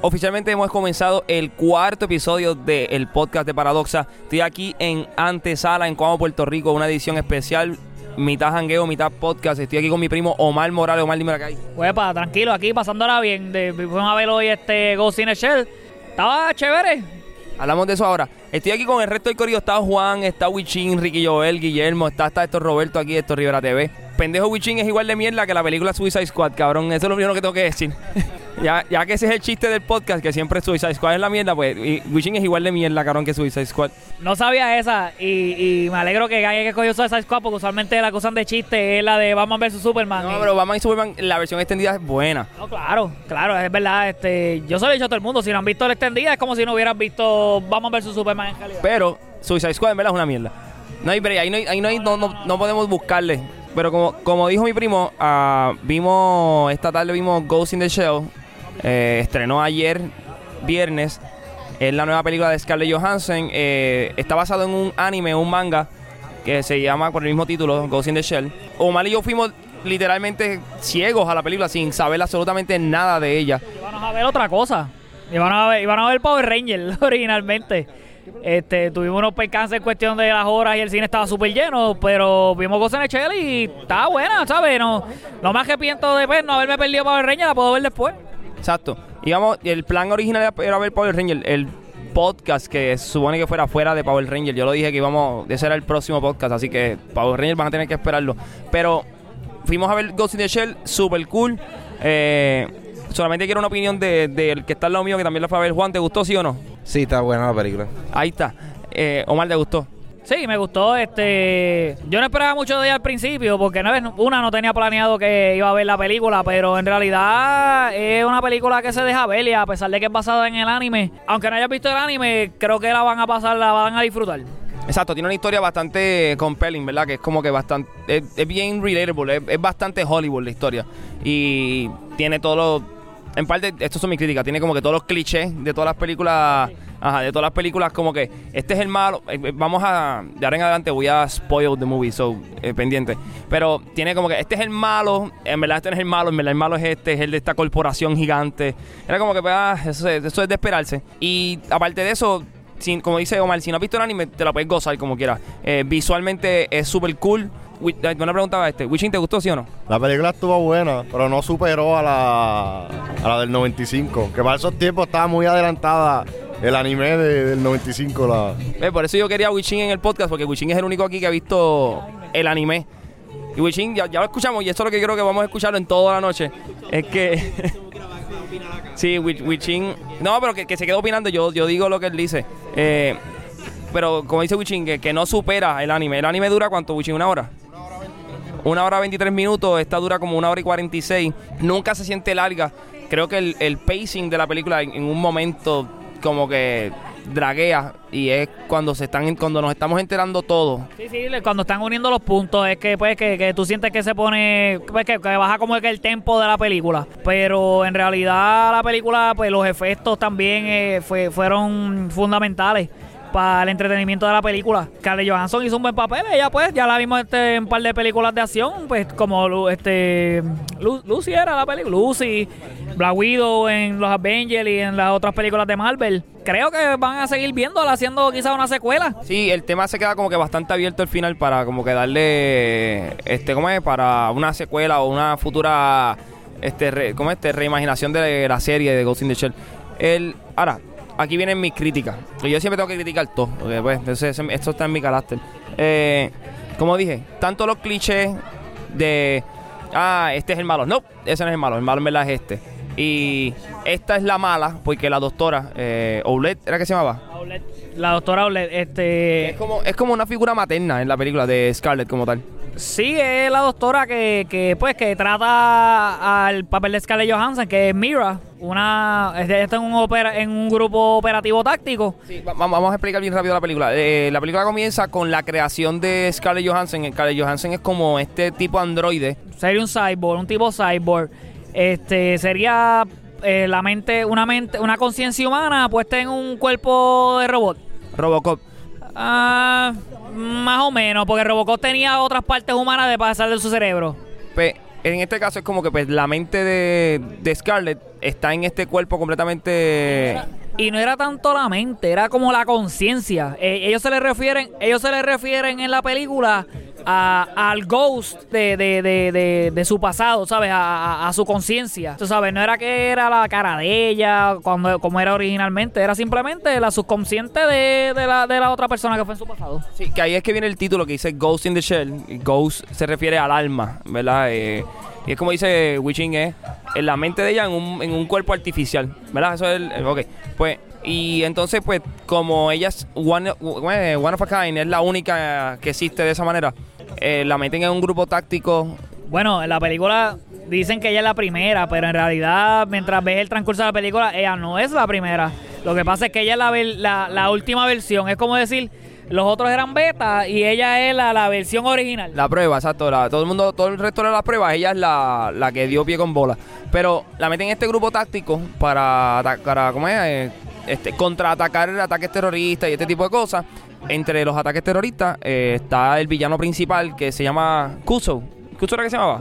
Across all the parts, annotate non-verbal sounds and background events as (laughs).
Oficialmente hemos comenzado el cuarto episodio del podcast de Paradoxa. Estoy aquí en Antesala, en Cuamo, Puerto Rico, una edición especial, mitad jangueo, mitad podcast. Estoy aquí con mi primo Omar Morales. Omar, dime acá. Huepa, tranquilo, aquí pasándola bien. De, fuimos a ver hoy este Ghost in the Shell. Estaba chévere. Hablamos de eso ahora. Estoy aquí con el resto del corrido. Está Juan, está Wichin, Ricky Joel, Guillermo, está hasta esto Roberto aquí, esto Rivera TV. Pendejo Wichin es igual de mierda que la película Suicide Squad, cabrón. Eso es lo primero que tengo que decir. (laughs) ya, ya que ese es el chiste del podcast, que siempre Suicide Squad es la mierda, pues y Wichin es igual de mierda, cabrón, que Suicide Squad. No sabía esa y, y me alegro que haya que cogió Suicide Squad porque usualmente la acusan de chiste es la de Batman vs Superman. No, y- pero Batman y Superman, la versión extendida es buena. No, claro, claro, es verdad. Este, yo se lo he dicho a todo el mundo. Si no han visto la extendida, es como si no hubieran visto Batman vs Superman en realidad. Pero Suicide Squad en verdad es una mierda. No hay break, ahí no, hay- ahí no, hay- no, no- no podemos buscarle. Pero como, como dijo mi primo, ah, vimos, esta tarde vimos Ghost in the Shell. Eh, estrenó ayer, viernes. Es la nueva película de Scarlett Johansson. eh, está basado en un anime, un manga, que se llama con el mismo título, Ghost in the Shell. Omar y yo fuimos literalmente ciegos a la película sin saber absolutamente nada de ella. Íbamos a ver otra cosa. Iban a ver, iban a ver Power Ranger (laughs) originalmente. Este, tuvimos unos percances en cuestión de las horas y el cine estaba súper lleno, pero vimos cosas en el Shell y estaba buena, ¿sabes? No, no me arrepiento de pues, no haberme perdido Power Ranger, la puedo ver después. Exacto. Íbamos, el plan original era- ver Power Ranger, el podcast que se supone que fuera fuera de Power Ranger. Yo lo dije que íbamos, ese era el próximo podcast, así que Power Ranger van a tener que esperarlo. Pero fuimos a ver Ghost in the Shell, super cool. Eh, solamente quiero una opinión del de, del que está al lado mío, que también la fue a ver. Juan, ¿te gustó sí o no? Sí, está buena la película. Ahí está. Eh, Omar, ¿te gustó? Sí, me gustó. Este, yo no esperaba mucho de ella al principio porque una no tenía planeado que iba a ver la película, pero en realidad es una película que se deja ver y a pesar de que es basada en el anime, aunque no hayas visto el anime, creo que la van a pasar, la van a disfrutar. Exacto, tiene una historia bastante compelling, ¿verdad? Que es como que bastante. Es, es bien relatable, es, es bastante Hollywood la historia. Y tiene todos los. En parte, estos son mis críticas. Tiene como que todos los clichés de todas las películas. Ajá, de todas las películas, como que este es el malo. eh, eh, Vamos a. De ahora en adelante voy a spoil the movie, so eh, pendiente. Pero tiene como que este es el malo. En verdad, este no es el malo. En verdad, el malo es este, es el de esta corporación gigante. Era como que, pues, ah, eso, es- eso es de esperarse. Y aparte de eso, sin- como dice Omar, si no has visto el anime, te la puedes gozar como quieras. Eh, visualmente es súper cool. Wi- eh, Una pregunta a este. ¿Wishing te gustó, sí o no? La película estuvo buena, pero no superó a la, a la del 95. Que para esos tiempos estaba muy adelantada el anime de- del 95. La, Eh, por eso yo quería a Wishing en el podcast, porque Wishing es el único aquí que ha visto el anime. Y Wishing, ya, ya lo escuchamos, y eso es lo que creo que vamos a escucharlo en toda la noche. Es que. (laughs) sí, Wi- Wishing. No, pero que, que se quedó opinando, yo, yo digo lo que él dice. Eh, pero como dice Wishing, que, que no supera el anime. ¿El anime dura cuánto, Wishing? ¿Una hora? Una hora 23 minutos, esta dura como una hora y 46. Nunca se siente larga. Creo que el, el pacing de la película en, un momento como que draguea y es cuando se están cuando nos estamos enterando todo. Sí, sí, cuando están uniendo los puntos es que pues que, que tú sientes que se pone pues, que, que baja como que el tempo de la película, pero en realidad la película pues los efectos también eh, fue, fueron fundamentales para el entretenimiento de la película. Scarlett Johansson hizo un buen papel, ella pues ya la vimos este, en un par de películas de acción, pues como este Lu- Lucy era la película, Lucy, Black Widow en los Avengers y en las otras películas de Marvel. Creo que van a seguir viéndola haciendo quizás una secuela. Sí, el tema se queda como que bastante abierto al final para como que darle este ¿cómo es? para una secuela o una futura este re- ¿cómo es? este reimaginación de la serie de Ghost in the Shell. El ahora Aquí vienen mis críticas. Yo siempre tengo que criticar todo. Porque, pues, entonces, esto está en mi carácter. Eh, como dije, tanto los clichés de. Ah, este es el malo. No, ese no es el malo. El malo en verdad es este. Y esta es la mala, porque la doctora, eh, Oulette, ¿era que se llamaba? La doctora Outlet, este... Es como, es como una figura materna en la película de Scarlett como tal. Sí, es la doctora que, que pues que trata al papel de Scarlett Johansson, que es Mira, una está en un opera, en un grupo operativo táctico. Sí, vamos a explicar bien rápido la película. Eh, la película comienza con la creación de Scarlett Johansson. Scarlett Johansson es como este tipo androide. Sería un cyborg, un tipo cyborg. Este sería eh, la mente, una mente, una conciencia humana puesta en un cuerpo de robot. Robocop. Ah, más o menos, porque Robocop tenía otras partes humanas de pasar de su cerebro. Pues, en este caso es como que pues, la mente de, de Scarlett está en este cuerpo completamente... Y no era tanto la mente, era como la conciencia. Eh, ellos se le refieren, ellos se le refieren en la película a- al ghost de, de, de, de, su pasado, ¿sabes? A, a- a su conciencia. Tú sabes, no era que era la cara de ella cuando, como era originalmente, era simplemente la subconsciente de, la, de la otra persona que fue en su pasado. Sí, que ahí es que viene el título que dice Ghost in the Shell. Ghost se refiere al alma, ¿verdad? Eh, y es como dice Witching, es en la mente de ella en un, en un cuerpo artificial, ¿verdad? Eso es el, el- ok. Pues, y entonces, pues, como ella es one, one of a kind, es la única que existe de esa manera, eh, la meten en un grupo táctico. Bueno, en la película dicen que ella es la primera, pero en realidad, mientras ves el transcurso de la película, ella no es la primera. Lo que pasa es que ella es la, la última versión. Es como decir, los otros eran beta y ella es la, la versión original. La prueba, exacto. la- todo el mundo, todo el resto de las pruebas, ella es la, la que dio pie con bola. Pero la meten en este grupo táctico para, ata- para ¿cómo es? Eh, este, contraatacar ataques terroristas y este tipo de cosas. Entre los ataques terroristas eh, está el villano principal que se llama Kuso. ¿Kuso era que se llamaba?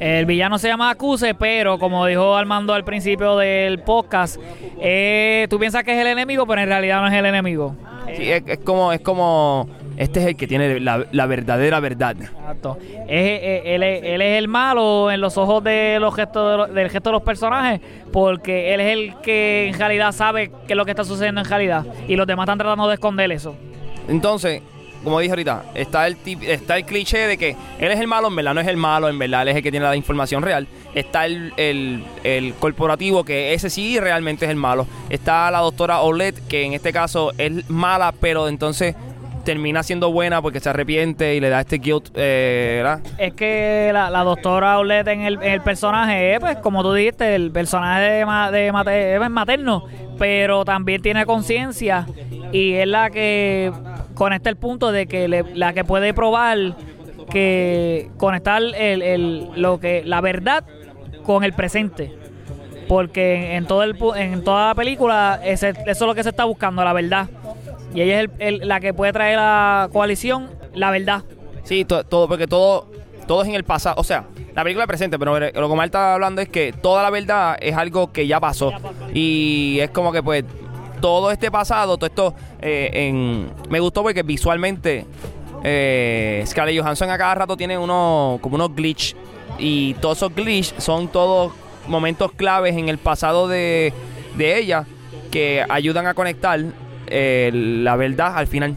El villano se llama Acuse, pero como dijo Armando al principio del podcast, eh, tú piensas que es el enemigo, pero en realidad no es el enemigo. Es, es como, es como, este es el que tiene la, la verdadera verdad. Exacto. Es- él, es, él es el malo en los ojos de los gestos de los- del gesto de los personajes, porque él es el que en realidad sabe qué es lo que está sucediendo en realidad, y los demás están tratando de esconder eso. Entonces, como dije ahorita, está el tip- está el cliché de que él es el malo, en verdad no es el malo, en verdad él es el que tiene la información real. Está el, el- el corporativo, que ese sí realmente es el malo. Está la doctora Olet, que en este caso es mala, pero entonces termina siendo buena porque se arrepiente y le da este guilt, eh, ¿verdad? Es que la, la doctora Olet en el, el personaje, es, pues como tú dijiste, el personaje de, de mate- es materno, pero también tiene conciencia y es la que conecta el punto de que le- la que puede probar que conectar el, el- lo que la verdad con el presente. Porque en, todo el, en toda la película ese- eso es lo que se está buscando, la verdad. Y ella es el- la que puede traer a la coalición la verdad. Sí, to- todo, porque todo, todo es en el pasado. O sea, la película es presente, pero lo que Omar está hablando es que toda la verdad es algo que ya pasó. Y es como que, pues, todo este pasado, todo esto, eh, en, me gustó porque visualmente eh, Scarlett Johansson a cada rato tiene uno, como unos glitch. Y todos esos glitch son todos momentos claves en el pasado de, de ella que ayudan a conectar eh, la verdad al final.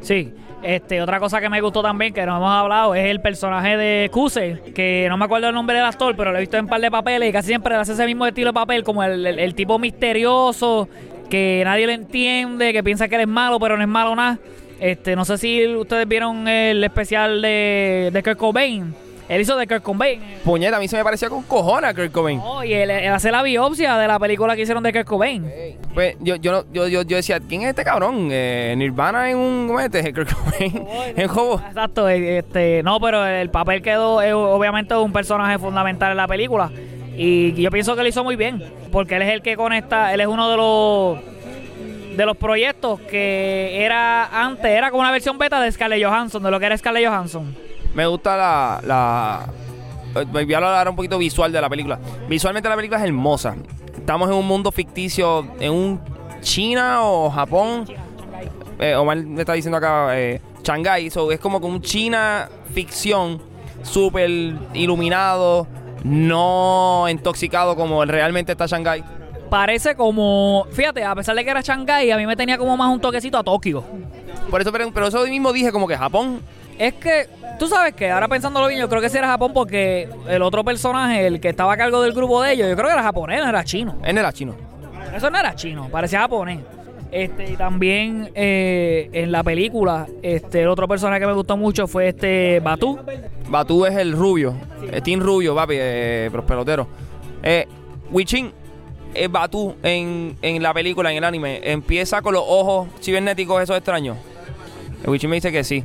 Sí. Este, otra cosa que me gustó también, que no hemos hablado, es el personaje de Kuse, que no me acuerdo el nombre del actor, pero lo he visto en un par de papeles y casi siempre hace ese mismo estilo de papel, como el, tipo misterioso, que nadie le entiende, que piensa que él es malo, pero no es malo nada. Este, no sé si ustedes vieron el especial de, de Kurt Cobain. Él hizo de Kurt Cobain. Puñeta, a mí se me parecía con cojones a Kurt Cobain. Oh, y él, él hace la biopsia de la película que hicieron de Kurt Cobain. Pues yo, yo, yo, yo, yo decía, ¿quién es este cabrón? Eh, Nirvana en un ¿cómo es este? (laughs) Kurt Cobain en Jobo. (laughs) Exacto, eh, este, no, pero el papel quedó, eh, obviamente, un personaje fundamental en la película. Y yo pienso que lo hizo muy bien, porque él es el que conecta, él es uno de los de los proyectos que era antes, era como una versión beta de Scarlett Johansson, de lo que era Scarlett Johansson. Me gusta la, la... Voy a hablar un poquito visual de la película. Visualmente la película es hermosa. Estamos en un mundo ficticio, en un China o Japón. Eh, Omar me está diciendo acá eh, Shanghai. So, es como que un China ficción súper iluminado, no intoxicado como realmente está Shanghai. Parece como, fíjate, a pesar de que era Shanghái, a mí me tenía como más un toquecito a Tokio. Por eso, pero, pero eso mismo dije como que Japón. Es que, tú sabes que, ahora pensándolo bien, yo creo que sí era Japón porque el otro personaje, el que estaba a cargo del grupo de ellos, yo creo que era japonés, no era chino. Él no era chino. Eso no era chino, parecía japonés. Este, y también eh, en la película, este, el otro personaje que me gustó mucho fue este Batu. Batú es el rubio. el Team Rubio, papi, eh, los peloteros. Eh, Wichin es Batú en, en la película, en el anime. Empieza con los ojos cibernéticos esos extraños. El Wichin me dice que sí.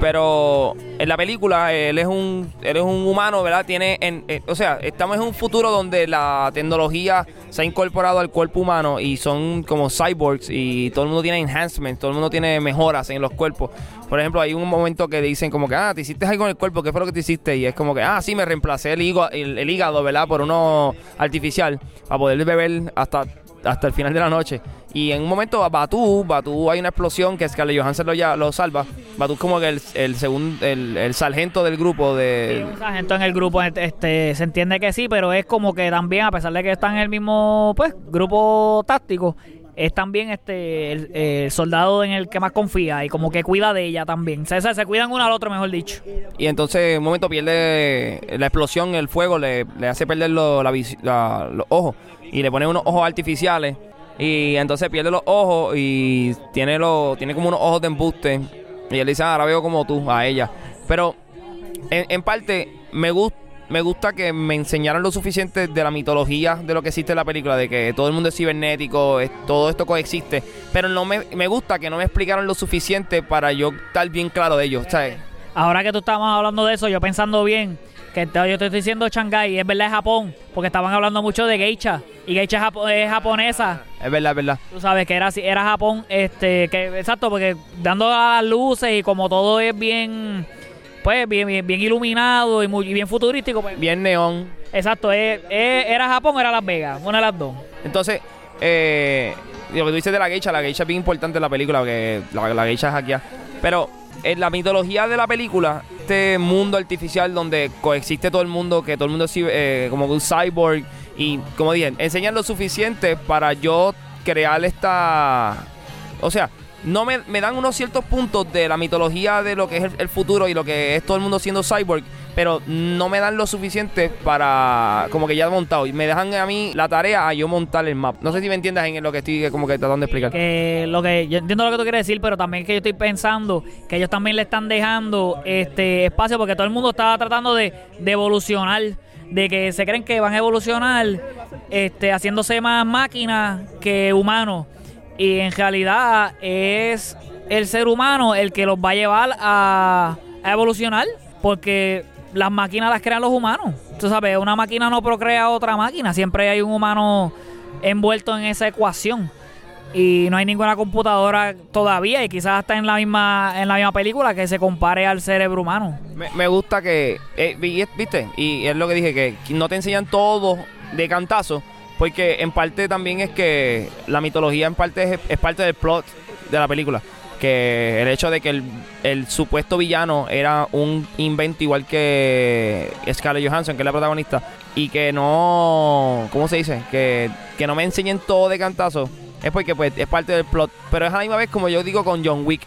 Pero en la película él es un él es un humano, ¿verdad? Tiene en, eh, o sea, estamos en un futuro donde la tecnología se ha incorporado al cuerpo humano y son como cyborgs y todo el mundo tiene enhancement, todo el mundo tiene mejoras en los cuerpos. Por ejemplo, hay un momento que dicen como que, ah, te hiciste algo en el cuerpo, ¿qué fue lo que te hiciste? Y es como que, ah, sí, me reemplacé el hígado, el, el hígado ¿verdad? Por uno artificial para poder beber hasta hasta el final de la noche. Y en un momento Batu, Batu hay una explosión que Scarlett Johansson lo, ya, lo salva. Batu es como que el, el, segundo, el, el sargento del grupo de... Sí, un sargento en el grupo, este, se entiende que sí, pero es como que también, a pesar de que están en el mismo pues grupo táctico, es también este el, soldado en el que más confía y como que cuida de ella también. O sea, se cuidan uno al otro, mejor dicho. Y entonces en un momento pierde la explosión, el fuego, le, le hace perder lo, la, la, los ojos y le pone unos ojos artificiales y entonces pierde los ojos y tiene lo, tiene como unos ojos de embuste y él dice, ah, ahora veo como tú, a ella. Pero en, en parte me gusta me gusta que me enseñaron lo suficiente de la mitología de lo que existe en la película, de que todo el mundo es cibernético, todo esto coexiste, pero no me, me gusta que no me explicaron lo suficiente para yo estar bien claro de ello, ¿sabes? Ahora que tú estabas hablando de eso, yo pensando bien, que yo te estoy diciendo Shanghai, es verdad es Japón, porque estaban hablando mucho de geisha y geisha es, japonesa. Es verdad, es verdad. Tú sabes que era era Japón, este, que exacto, porque dando las luces y como todo es bien pues bien, bien, bien iluminado y muy bien futurístico, pues. bien neón. Exacto, era Japón o era Las Vegas, una de las dos. Entonces, eh, lo que tú dices de la geisha, la geisha es bien importante en la película, porque la, la geisha es aquí. Pero en la mitología de la película, este mundo artificial donde coexiste todo el mundo, que todo el mundo es eh, como un cyborg, y como dije, enseñan lo suficiente para yo crear esta. O sea, no me, me, dan unos ciertos puntos de la mitología de lo que es el, futuro y lo que es todo el mundo siendo cyborg, pero no me dan lo suficiente para como que ya montado y me dejan a mí la tarea a yo montar el map. No sé si me entiendas en lo que estoy como que tratando de explicar. Que lo que yo entiendo lo que tú quieres decir, pero también que yo estoy pensando que ellos también le están dejando este espacio porque todo el mundo estaba tratando de, de evolucionar de que se creen que van a evolucionar este haciéndose más máquinas que humanos y en realidad es el ser humano el que los va a llevar a, evolucionar porque las máquinas las crean los humanos. Tú sabes, una máquina no procrea otra máquina, siempre hay un humano envuelto en esa ecuación. Y no hay ninguna computadora todavía y quizás está en la misma en la misma película que se compare al cerebro humano. Me, gusta que, eh, viste, y es lo que dije, que no te enseñan todo de cantazo, porque en parte también es que la mitología en parte es, parte del plot de la película. Que el hecho de que el, supuesto villano era un invento igual que Scarlett Johansson, que es la protagonista, y que no. ¿Cómo se dice? Que, que no me enseñen todo de cantazo. Es porque pues, es parte del plot. Pero es a la misma vez como yo digo con John Wick.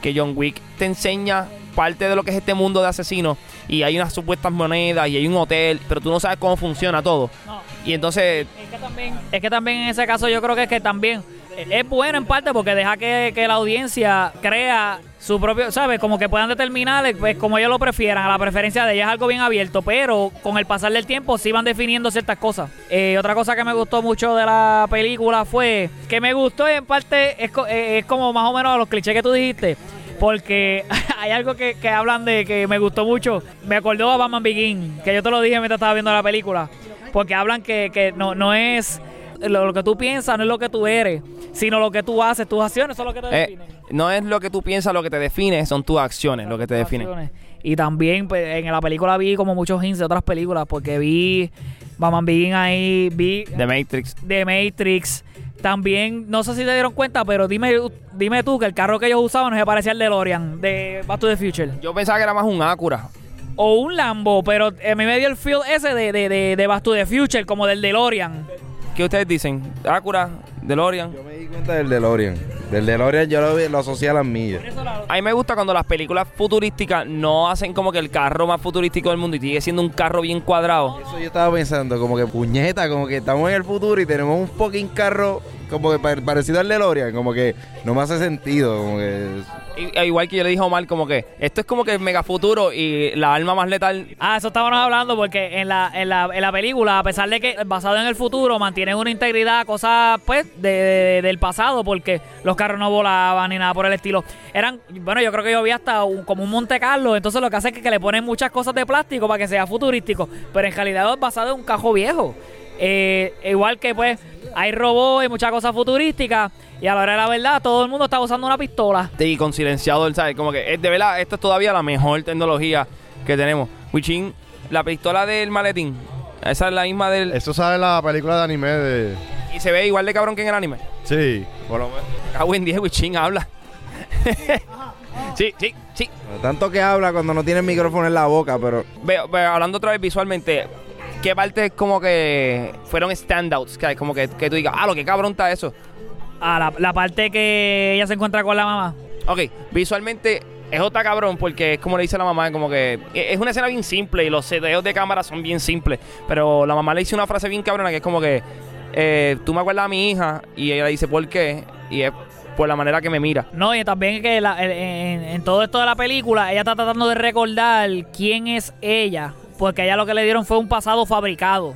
Que John Wick te enseña parte de lo que es este mundo de asesinos. Y hay unas supuestas monedas y hay un hotel. Pero tú no sabes cómo funciona todo. No. Y entonces... Es que también, es que también en ese caso yo creo que es que también es bueno en parte porque deja que, la audiencia crea su propio, ¿sabes? Como que puedan determinar, pues como ellos lo prefieran, a la preferencia de ella es algo bien abierto, pero con el pasar del tiempo sí van definiendo ciertas cosas. Eh, otra cosa que me gustó mucho de la película fue que me gustó en parte es, eh, es como más o menos los clichés que tú dijiste. Porque (laughs) hay algo que, que hablan de que me gustó mucho. Me acordó a Batman Begin, que yo te lo dije mientras estaba viendo la película porque hablan que, que no, no es lo, que tú piensas, no es lo que tú eres, sino lo que tú haces, tus acciones son lo que te eh, definen. No es lo que tú piensas lo que te define, son tus acciones lo que te definen. Y también pues, en la película vi como muchos hints de otras películas, porque vi Batman Begin ahí, vi... The Matrix. The Matrix. También, no sé si te dieron cuenta, pero dime dime tú que el carro que ellos usaban no se parecía al DeLorean de Back to the Future. Yo pensaba que era más un Acura o un Lambo, pero a mí me dio el feel ese de, de, de, de Back to the Future, como del DeLorean. ¿Qué ustedes dicen? ¿Acura? ¿DeLorean? Yo me di cuenta del DeLorean. Del DeLorean yo lo, lo asocié a las millas. A mí me gusta cuando las películas futurísticas no hacen como que el carro más futurístico del mundo y sigue siendo un carro bien cuadrado. Eso yo estaba pensando, como que puñeta, como que estamos en el futuro y tenemos un fucking carro como que parecido al DeLorean, como que no me hace sentido, como que... Igual que yo le dije a Omar, como que esto es como que mega futuro y la alma más letal. Ah, eso estábamos hablando porque en la, en la, en la película, a pesar de que basado en el futuro, mantienen una integridad, cosas pues de, del pasado, porque los carros no volaban ni nada por el estilo. Eran, bueno, yo creo que yo vi hasta como un Monte Carlo, entonces lo que hace es que, le ponen muchas cosas de plástico para que sea futurístico, pero en realidad es basado en un cajo viejo. Eh, igual que pues hay robots y muchas cosas futurísticas. Y a la hora de la verdad, todo el mundo está usando una pistola. Y con silenciador, ¿sabes? Como que, de verdad, esto es todavía la mejor tecnología que tenemos. Wichin, la pistola del maletín, esa es la misma del... Eso sale en la película de anime de. Y se ve igual de cabrón que en el anime. Sí, por lo menos. Ah, buen día, Wichin, habla. (laughs) sí, sí, sí. Tanto que habla cuando no tiene el micrófono en la boca, pero Veo, veo, hablando otra vez visualmente, ¿qué partes como que fueron standouts? Que como que, que tú digas, ah, lo que cabrón está eso. A la, la parte que ella se encuentra con la mamá. Ok, visualmente es otra cabrón porque es como le dice la mamá, como que e, es una escena bien simple y los seteos de cámara son bien simples. Pero la mamá le dice una frase bien cabrona que es como que eh, tú me acuerdas a mi hija y ella dice, ¿por qué? Y es por la manera que me mira. No, y también que la- en, en- en todo esto de la película, ella está tratando de recordar quién es ella, porque a ella lo que le dieron fue un pasado fabricado.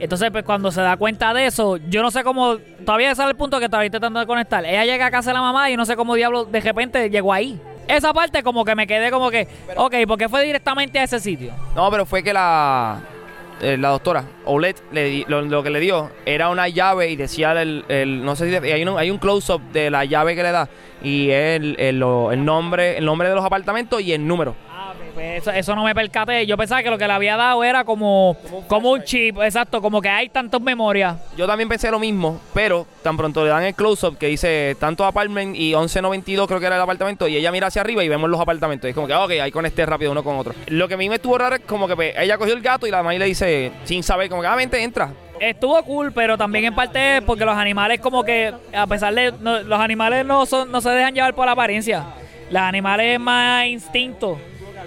Entonces, pues cuando se da cuenta de eso, yo no sé cómo, todavía sale el punto que todavía de conectar. Ella llega a casa de la mamá y no sé cómo diablo de repente llegó ahí. Esa parte como que me quedé como que, ok, porque fue directamente a ese sitio. No, pero fue que la, eh, la doctora Olet le di- lo, lo que le dio era una llave y decía el, el- no sé si hay un, hay un close up de la llave que le da y el, el, el nombre el nombre de los apartamentos y el número. Pues eso, eso no me percaté. Yo pensaba que lo que le había dado era como, como un chip, exacto, como que hay tantas memorias. Yo también pensé lo mismo, pero tan pronto le dan el close up que dice tanto apartment y 1192 creo que era el apartamento y ella mira hacia arriba y vemos los apartamentos. Y es como que, ah, ok, ahí conecté rápido uno con otro. Lo que a mí me estuvo raro es como que pues, ella cogió el gato y la mamá le dice, sin saber, como que, ah, vente, entra. Estuvo cool, pero también en parte porque los animales como que, a pesar de... no- los animales no, son, no se dejan llevar por la apariencia. Los animales es más instinto.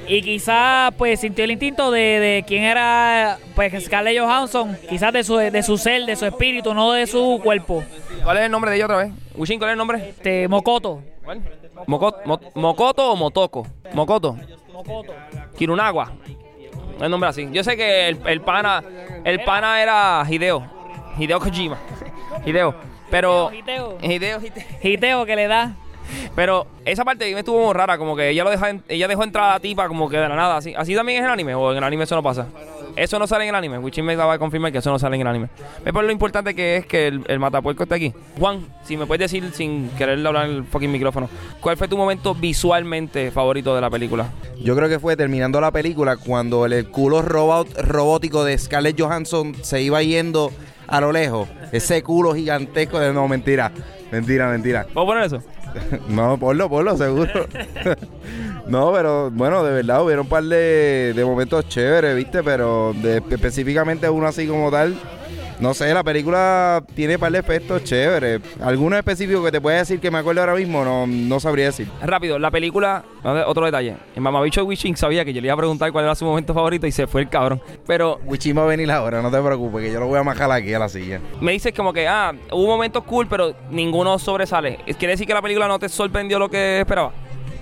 Y quizás pues sintió el instinto de, de quién era pues Scarlett Johansson. Quizás de su, de su ser, de su espíritu, no de su cuerpo. ¿Cuál es el nombre de ella otra vez? Wishin, ¿cuál es el nombre? Este, Mocoto. ¿Cuál? Moco- Mo- ¿Mocoto o Motoco? Mocoto. Mocoto. Kirunagua. No es nombre así. Yo sé que el, el pana el pana era Hideo. Hideo Kojima. (laughs) Hideo. Pero Hideo. Hideo, Hideo. Hiteo que le da. Pero esa parte me estuvo muy rara, como que ella lo deja, ella dejó entrar a la tipa como que de la nada, así. Así también es en el anime, o en el anime eso no pasa. Eso no sale en el anime. Wichin me acaba de confirmar que eso no sale en el anime. Por lo importante que es que el, el matapuerco está aquí. Juan, si me puedes decir sin querer hablar el fucking micrófono, ¿cuál fue tu momento visualmente favorito de la película? yo creo que fue terminando la película cuando el, el culo robot, robótico de Scarlett Johansson se iba yendo a lo lejos. Ese culo gigantesco de no, mentira. Mentira, mentira. ¿Puedo poner eso? (laughs) No, ponlo, ponlo, seguro. (laughs) no, pero bueno, de verdad hubieron un par de, de momentos chéveres, ¿viste? Pero específicamente uno así como tal. No sé, la película tiene par de efectos chéveres. ¿Alguno específico que te pueda decir que me acuerdo ahora mismo? No, no sabría decir. Rápido, la película, otro detalle. El mamabicho de Wishing sabía que yo le iba a preguntar cuál era su momento favorito y se fue el cabrón. Pero Wichín va a venir ahora, no te preocupes, que yo lo voy a majar aquí a la silla. me dices como que, ah, hubo momentos cool, pero ninguno sobresale. ¿Quiere decir que la película no te sorprendió lo que esperaba?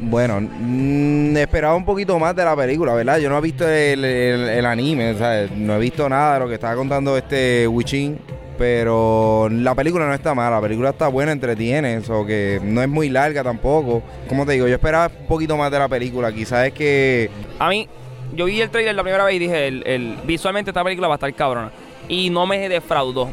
Bueno, mm, esperaba un poquito más de la película, ¿verdad? Yo no he visto el, el- el anime, no he visto nada de lo que estaba contando este Wichin, pero la película no está mala, la película está buena, entretiene, eso que no es muy larga tampoco. Como te digo, yo esperaba un poquito más de la película, quizás es que A mí, yo vi el trailer la primera vez y dije, el, el- visualmente esta película va a estar cabrona. Y no me defraudó.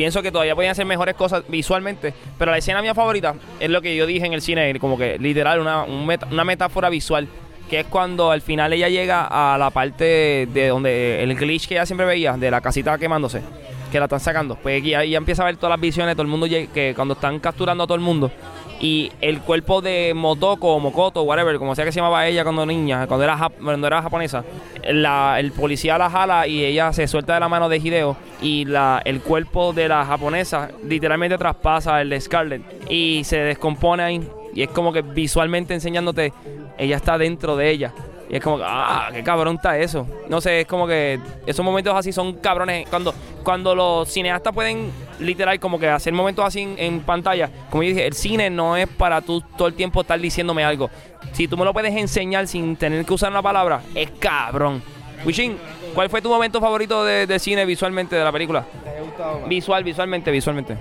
Pienso que todavía podían hacer mejores cosas visualmente, pero la escena mía favorita es lo que yo dije en el cine, como que literal, una, una metáfora visual, que es cuando al final ella llega a la parte de donde el glitch que ella siempre veía, de la casita quemándose, que la están sacando. Pues ella, ella empieza a ver todas las visiones, todo el mundo que cuando están capturando a todo el mundo. Y el cuerpo de Motoko o Mokoto, whatever, como sea que se llamaba ella cuando niña, cuando era, cuando era japonesa, la- el policía la jala y ella se suelta de la mano de Hideo y la, el cuerpo de la japonesa literalmente traspasa el de Scarlett y se descompone ahí. Y es como que visualmente enseñándote, ella está dentro de ella. Y es como que, ah, qué cabrón está eso. No sé, es como que esos momentos así son cabrones. Cuando, cuando los cineastas pueden literal como que hacer momentos así en, pantalla, como yo dije, el cine no es para tú todo el tiempo estar diciéndome algo. Si tú me lo puedes enseñar sin tener que usar una palabra, es cabrón. Wishin, ¿cuál fue tu momento favorito de, de cine visualmente de la película? Visual, visualmente, visualmente.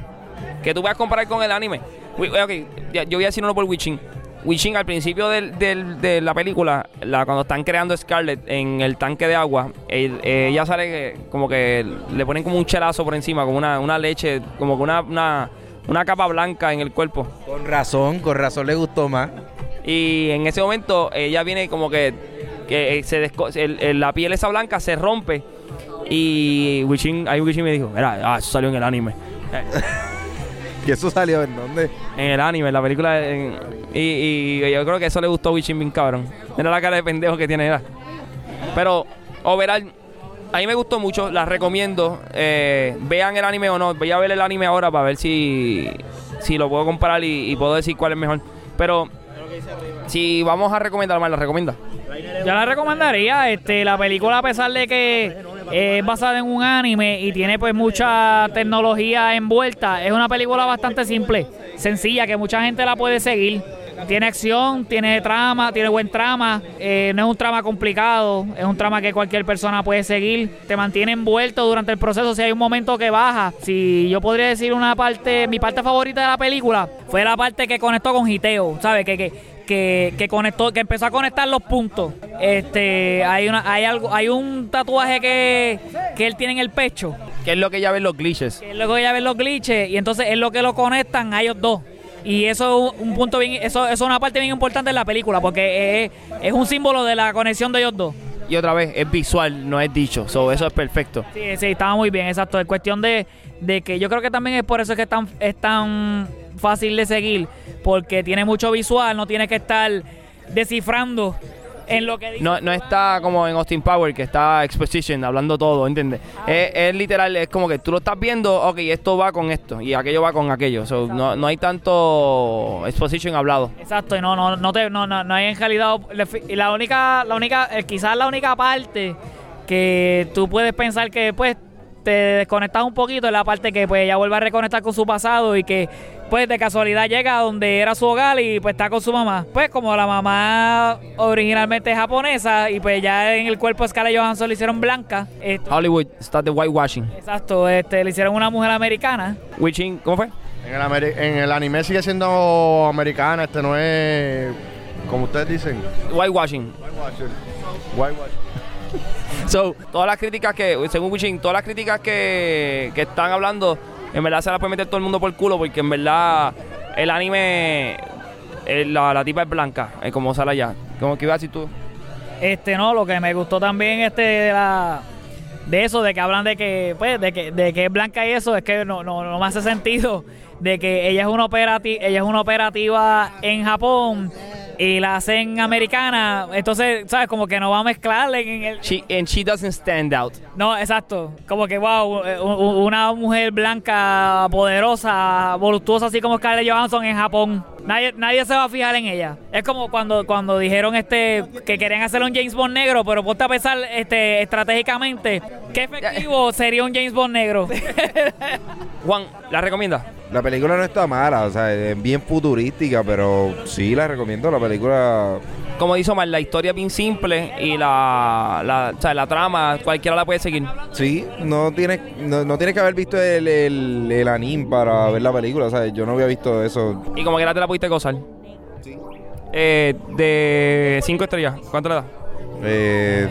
Que tú a comparar con el anime. Ok, yo voy a decir uno por Wichin. Wishing al principio del- del- de la película, la, cuando están creando Scarlett en el tanque de agua, el- eh, ella sale que- como que le ponen como un chelazo por encima, como una, una leche, como que una, una, una capa blanca en el cuerpo. Con razón, con razón le gustó más. Y en ese momento ella viene como que, que se el- la piel esa blanca se rompe. Y Wishing, ahí Wishing me dijo, mira, ah, eso salió en el anime. (laughs) (laughs) ¿Que eso salió en dónde? En el anime, en la película. en- y, y yo creo que eso le gustó a Wishing bien cabrón. Mira la cara de pendejo que tiene. Era. Pero, overall, a mí me gustó mucho. La recomiendo. Eh, vean el anime o no. Voy a ver el anime ahora para ver si, si lo puedo comparar y, y puedo decir cuál es mejor. Pero, si vamos a recomendar más, la recomienda. Yo la recomendaría, este, la película a pesar de que es basada en un anime y tiene pues mucha tecnología envuelta, es una película bastante simple, sencilla, que mucha gente la puede seguir. Tiene acción, tiene trama, tiene buen trama, eh, no es un trama complicado, es un trama que cualquier persona puede seguir, te mantiene envuelto durante el proceso, si hay un momento que baja, si yo podría decir una parte, mi parte favorita de la película fue la parte que conectó con Hiteo, ¿sabes? Que, que, que, que conectó, que empezó a conectar los puntos. Este, hay una, hay algo, hay un tatuaje que, que él tiene en el pecho, Que es lo que ella ve en los glitches. que es lo que ya ven los glitches, y entonces es lo que lo conectan a ellos dos. Y eso es un punto bien, eso, eso es una parte bien importante en la película, porque es, es un símbolo de la conexión de ellos dos. Y otra vez, es visual, no es dicho. So, eso es perfecto. Sí, sí, estaba muy bien, exacto. Es cuestión de, de que yo creo que también es por eso que es tan, es tan fácil de seguir, porque tiene mucho visual, no tiene que estar descifrando en lo que dice. No, no está como en Austin Power, que está exposition, hablando todo, ¿entiendes? Es, es literal, es como que tú lo estás viendo, ok, esto va con esto y aquello va con aquello. So, no, no hay tanto exposition hablado. Exacto, y no, no, no, te, no, no, no hay en realidad. Y la única, la única, eh, quizás la única parte que tú puedes pensar que pues te desconectas un poquito es la parte que pues ella vuelve a reconectar con su pasado y que pues de casualidad llega a donde era su hogar y pues está con su mamá. Pues como la mamá originalmente es japonesa y pues ya en el cuerpo de Scarlett Johansson le hicieron blanca. esto- Hollywood está de whitewashing. exacto, este, le hicieron una mujer americana. Witching, ¿cómo fue? En el, en el anime sigue siendo americana, este no es como ustedes dicen. Whitewashing. Whitewashing. Whitewashing. So, todas las críticas que, según todas las críticas que, que están hablando, en verdad se las puede meter todo el mundo por culo, porque en verdad el anime, eh, la, la tipa es blanca, eh, como sale allá. Como que iba a decir tú. Este no, lo que me gustó también este de la de eso, de que hablan de que, pues, de que, de que es blanca y eso, es que no, no, no me hace sentido de que ella es una operati ella es una operativa en Japón y la hacen americana, entonces, ¿sabes? Como que no va a mezclar en el... She, and she doesn't stand out. No, exacto. Como que, wow, eh, una mujer blanca, poderosa, voluptuosa, así como Scarlett Johansson en Japón. Nadie, nadie se va a fijar en ella. Es como cuando, cuando dijeron este que querían hacer un James Bond negro, pero ponte a pensar este, estratégicamente, ¿qué efectivo sería un James Bond negro? (laughs) Juan, ¿la recomienda? La película no está mala, o sea, es bien futurística, pero sí la recomiendo. La película Como dice Omar, la historia es bien simple y la, la, o sea, la trama cualquiera la puede seguir. Sí, no tienes, no, no tienes que haber visto el, el, el anime para ver la película. O sea, yo no había visto eso. Y como quiera te la pudiste gozar. Eh, de 5 estrellas, ¿cuánto le das? Eh,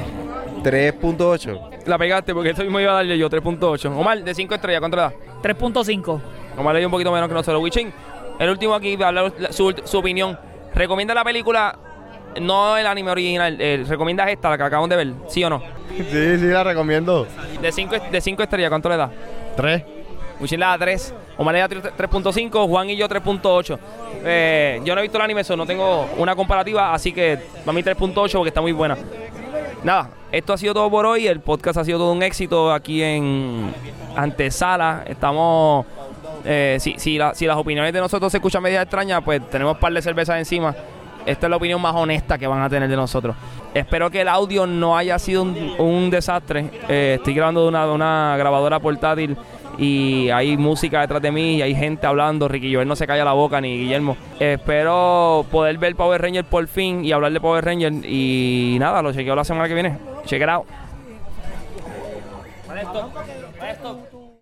3.8. La pegaste porque eso mismo iba a darle yo, 3.8. Omar, de 5 estrellas, ¿cuánto le das? 3.5. Omar le dio un poquito menos que nosotros. Wichin, el último aquí va a hablar la- su, su opinión. ¿Recomienda la película, no el anime original, eh, recomiendas esta, la que acabamos de ver? ¿Sí o no? Sí, sí, la recomiendo. De 5 de cinco estrellas, ¿cuánto le das? Tres. Wichin le da 3, Omar le da 3.5, Juan y yo 3.8. Eh, yo no he visto el anime, eso no tengo una comparativa, así que para mí 3.8 porque está muy buena. Nada, esto ha sido todo por hoy. El podcast ha sido todo un éxito aquí en Antesala. Estamos. Eh, si, si, la- si las opiniones de nosotros se escuchan medio extrañas, pues tenemos un par de cervezas encima. Esta es la opinión más honesta que van a tener de nosotros. Espero que el audio no haya sido un, desastre. Eh, estoy grabando de una, grabadora portátil y hay música detrás de mí y hay gente hablando. Ricky Joel no se calla la boca ni Guillermo. espero poder ver Power Ranger por fin y hablar de Power Ranger. Y nada, lo chequeo la semana que viene. Check it out.